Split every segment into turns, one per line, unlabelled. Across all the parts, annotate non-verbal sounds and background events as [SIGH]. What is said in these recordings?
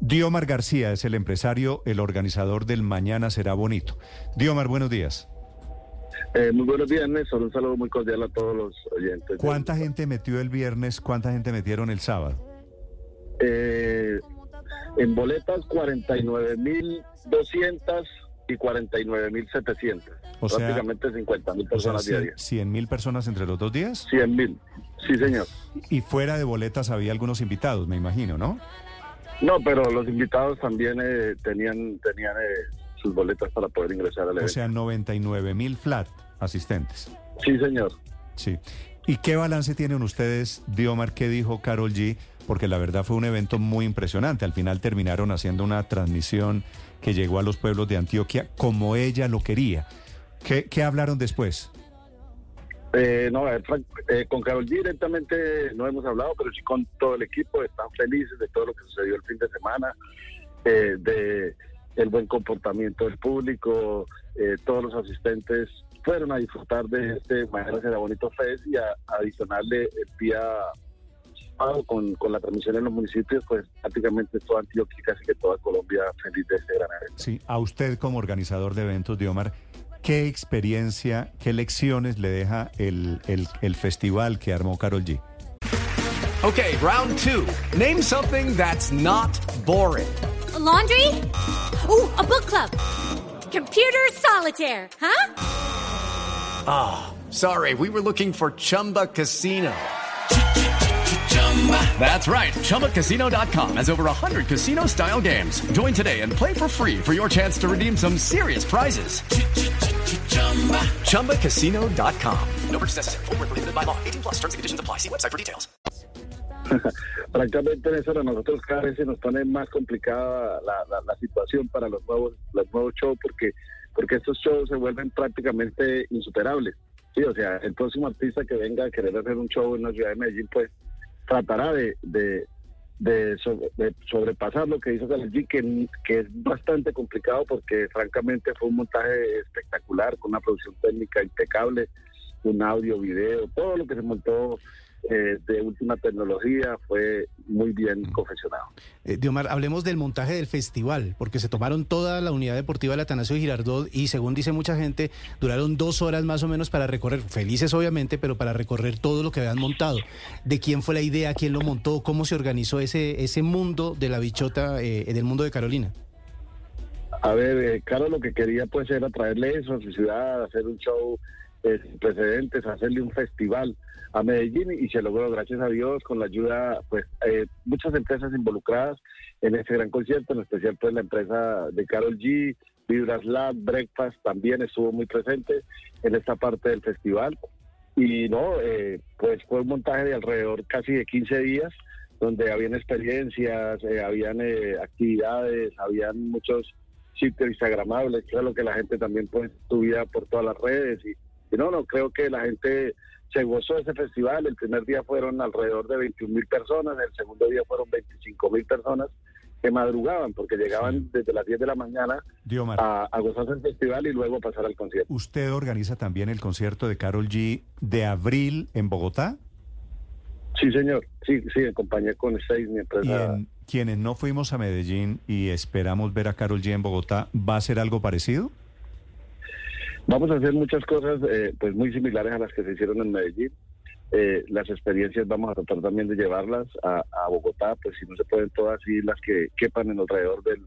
Diomar García es el empresario, el organizador del Mañana Será Bonito. Diomar, buenos días.
Eh, muy buenos días, Néstor. Un saludo muy cordial a todos los oyentes.
¿Cuánta gente metió el viernes? ¿Cuánta gente metieron el sábado?
Eh, en boletas, 49.200 y 49.700.
O sea,
Prácticamente 50.000 personas diarias.
100 mil personas entre los dos días.
100.000. Sí, señor.
Y fuera de boletas había algunos invitados, me imagino, ¿no?
No, pero los invitados también eh, tenían tenían eh, sus boletas para poder ingresar al
O
evento.
sea, 99 mil flat asistentes.
sí, señor.
Sí. ¿Y qué balance tienen ustedes, Diomar? ¿Qué dijo Carol G? Porque la verdad fue un evento muy impresionante. Al final terminaron haciendo una transmisión que llegó a los pueblos de Antioquia como ella lo quería. ¿Qué, qué hablaron después?
Eh, no, eh, eh, con Carol directamente no hemos hablado, pero sí con todo el equipo. Están felices de todo lo que sucedió el fin de semana, eh, de el buen comportamiento del público. eh, todos los asistentes fueron a disfrutar de este Mañana Será Bonito Fest y a, adicionarle el día con, con la transmisión en los municipios, pues prácticamente toda Antioquia, casi que toda Colombia feliz de este gran evento.
Sí, a usted como organizador de eventos, Diomar, ¿qué experiencia, qué lecciones le deja el, el, el festival que armó Carol G?
Okay, round two. Name something that's not boring.
A laundry? Ooh, a book club. Computer solitaire, huh?
Sorry, we were looking for Chumba Casino. That's right. ChumbaCasino.com has over 100 casino style games. Join today and play for free for your chance to redeem some serious prizes. ChumbaCasino.com. No purchase necessary. Where prohibited by law. 18 plus terms and conditions apply. See website for details. [LAUGHS]
Francamente, Néstor, a nosotros cada vez se nos pone más complicada la, la- la situación para los nuevos, los nuevos shows porque, porque estos shows se vuelven prácticamente insuperables. Sí, o sea, el próximo artista que venga a querer hacer un show en la ciudad de Medellín, pues tratará de, de, de de sobrepasar lo que hizo Karol G, que, que es bastante complicado porque francamente fue un montaje espectacular, con una producción técnica impecable, un audio, video, todo lo que se montó eh, de última tecnología fue muy bien confeccionado.
Eh, Diomar, hablemos del montaje del festival, porque se tomaron toda la unidad deportiva del Atanasio Girardot y según dice mucha gente, duraron dos horas más o menos para recorrer, felices obviamente, pero para recorrer todo lo que habían montado. ¿De quién fue la idea? ¿Quién lo montó? ¿Cómo se organizó ese, ese mundo de la bichota, eh, del mundo de Carolina?
A ver, eh, Caro lo que quería pues era traerle eso a su ciudad, hacer un show eh, sin precedentes, hacerle un festival a Medellín y se logró, gracias a Dios, con la ayuda, pues, eh, muchas empresas involucradas en este gran concierto, en especial pues la empresa de Carol G, Vibras Lab, Breakfast también estuvo muy presente en esta parte del festival. Y no, eh, pues fue un montaje de alrededor casi de 15 días, donde habían experiencias, eh, habían eh, actividades, habían muchos sitios instagramables, que lo que la gente también pues subía por todas las redes. Y, y no, no, creo que la gente se gozó de ese festival. El primer día fueron alrededor de 21 mil personas, el segundo día fueron 25 mil personas que madrugaban porque llegaban desde las 10 de la mañana
Diomar,
a, a gozarse el festival y luego pasar al concierto.
¿usted organiza también el concierto de Carol G de abril en Bogotá?
Sí, señor. Sí, sí, acompañé con seis mi empresa.
en quienes no fuimos a Medellín y esperamos ver a Carol G en Bogotá, ¿va a ser algo parecido?
Vamos a hacer muchas cosas eh, pues muy similares a las que se hicieron en Medellín. Eh, las experiencias vamos a tratar también de llevarlas a, a Bogotá, pues si no se pueden todas, sí las que quepan en alrededor del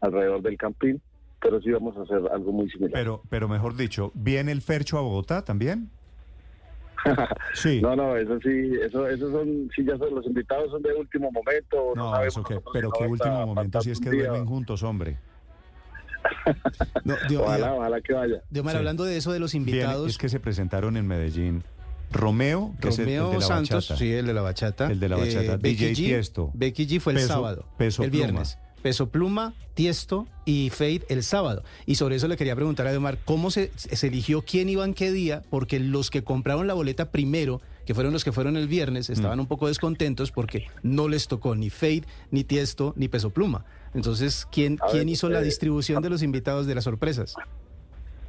alrededor del campín, pero sí vamos a hacer algo muy similar.
Pero, pero mejor dicho, ¿viene el Fercho a Bogotá también? [LAUGHS] Sí.
No, no, eso sí, eso, eso son, sí, ya son, los invitados son de último momento. No,
eso
nosotros
pero qué último momento si es que duermen juntos, hombre. [LAUGHS]
No, Dio-
Ojalá, ojalá que vaya.
Diomar,
Sí.
hablando de eso de los
Bien,
invitados,
es que se presentaron en Medellín Romeo, que es el- el,
Romeo
de la
Santos,
bachata.
sí, el de la bachata. Eh,
El de la bachata.
Becky
DJ
G,
Tiesto.
Becky G fue el
Peso-
sábado.
Peso
el
Pluma.
viernes. Peso Pluma, Tiesto y Fade el sábado. Y sobre eso le quería preguntar a Omar, ¿cómo se, se eligió quién iba en qué día? Porque los que compraron la boleta primero, que fueron los que fueron el viernes, estaban
Mm.
un poco descontentos porque no les tocó ni Fade, ni Tiesto, ni Peso Pluma. Entonces, ¿quién, ¿quién hizo la
eh,
distribución de los invitados de las sorpresas?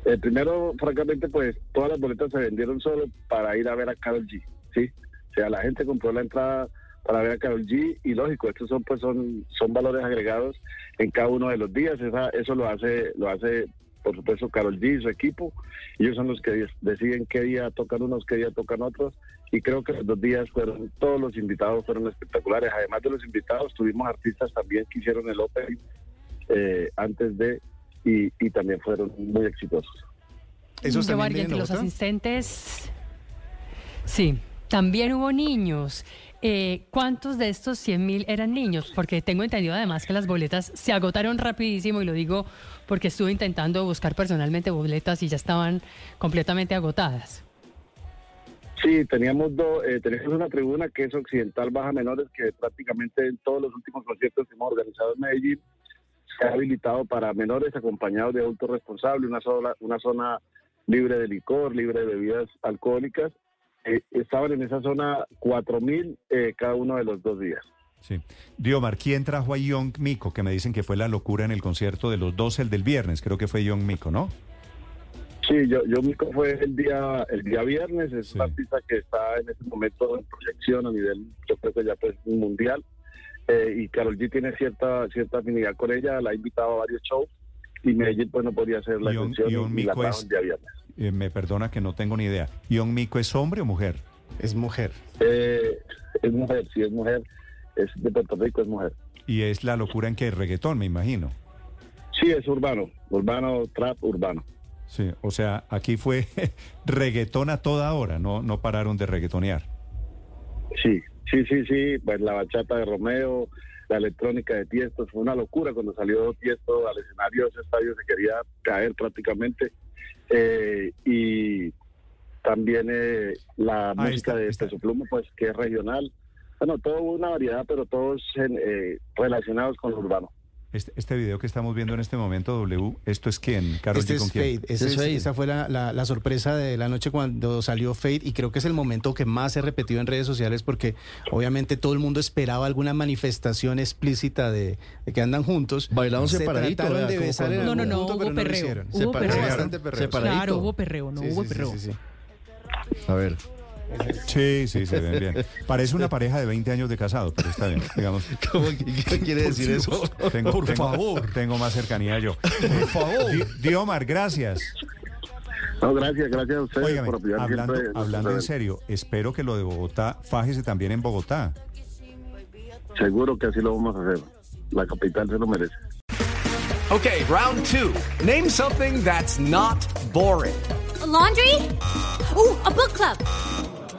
Eh, primero, francamente, pues todas las boletas se vendieron solo para ir a ver a Carol G, ¿sí? O sea, la gente compró la entrada para ver a Carol G y lógico, estos son pues son son valores agregados en cada uno de los días, Esa- eso lo hace lo hace por supuesto Carol G y su equipo, ellos son los que de- deciden qué día tocan unos, qué día tocan otros y creo que los dos días fueron todos los invitados fueron espectaculares, además de los invitados tuvimos artistas también que hicieron el opening eh, antes de y, y también fueron muy exitosos.
¿Esos
Yo,
también en
los asistentes, sí, también hubo niños. Eh, ¿Cuántos de estos 100 mil eran niños? Porque tengo entendido además que las boletas se agotaron rapidísimo y lo digo porque estuve intentando buscar personalmente boletas y ya estaban completamente agotadas.
Sí, teníamos dos, eh, una tribuna que es Occidental Baja Menores, que prácticamente en todos los últimos conciertos que hemos organizado en Medellín se ha habilitado para menores acompañados de adultos responsables, una, sola, una zona libre de licor, libre de bebidas alcohólicas. Eh, estaban en esa zona 4.000 eh, cada uno de los dos días.
Sí. Diomar, ¿quién trajo a Young Miko? Que me dicen que fue la locura en el concierto de los dos, el del viernes. Creo que fue Young Miko, ¿no?
Sí, yo, yo Mico fue el día el día viernes, es
Sí.
un artista que está en este momento en proyección a nivel, yo creo que ya pues mundial, eh, y Carol G tiene cierta cierta afinidad con ella, la ha invitado a varios shows, y Medellín pues no podía ser la excepción,
y un
y la
Mico
trajo
es-
el día viernes.
Eh, me perdona que no tengo ni idea. ¿Young Miko es hombre o mujer?
Es mujer.
Eh, es mujer, sí es mujer, es de Puerto Rico, es mujer.
Y es la locura en que reggaetón, me imagino.
Sí, es urbano, urbano, trap, urbano.
Sí, o sea, aquí fue [LAUGHS] reggaetón a toda hora, no, no pararon de reggaetonear.
Sí, sí, sí, sí, pues la bachata de Romeo, la electrónica de Tiesto, fue una locura cuando salió Tiesto al escenario, ese estadio se quería caer prácticamente. Eh, y también eh, la
Ahí
música
está,
de. Peso Pluma, pues que es regional. Bueno, todo una variedad, pero todos eh, relacionados con lo urbano.
Este, este video que estamos viendo en este momento, W, ¿esto es quién? Carol
Este
G, ¿con
es
quién?
Fade.
Es.
Esa fue la, la- la sorpresa de la noche cuando salió Fade y creo que es el momento que más se ha repetido en redes sociales porque obviamente todo el mundo esperaba alguna manifestación explícita de, de que andan juntos.
Bailaron
Se
separadito,
trataron de besar
No, no, no, hubo
no
perreo. Hubo perreo.
bastante perreo.
Separadito.
Claro, hubo perreo, no
Sí,
hubo
sí, sí,
perreo.
sí, sí.
A ver.
Sí, sí, se ven bien. Parece una pareja de 20 años de casado, pero está bien, digamos. [LAUGHS]
¿Cómo que- qué quiere decir eso?
Tengo,
Por
tengo-
favor.
Tengo más cercanía yo. Por
favor.
Diomar, gracias.
No, gracias, gracias a ustedes
Óigame,
por apoyar
hablando,
siempre
hablando en serio, espero que lo de Bogotá, fájese también en Bogotá.
Seguro que así lo vamos a hacer. La capital se lo merece.
Okay, round two. Name something that's not boring.
A laundry? Ooh, a book club.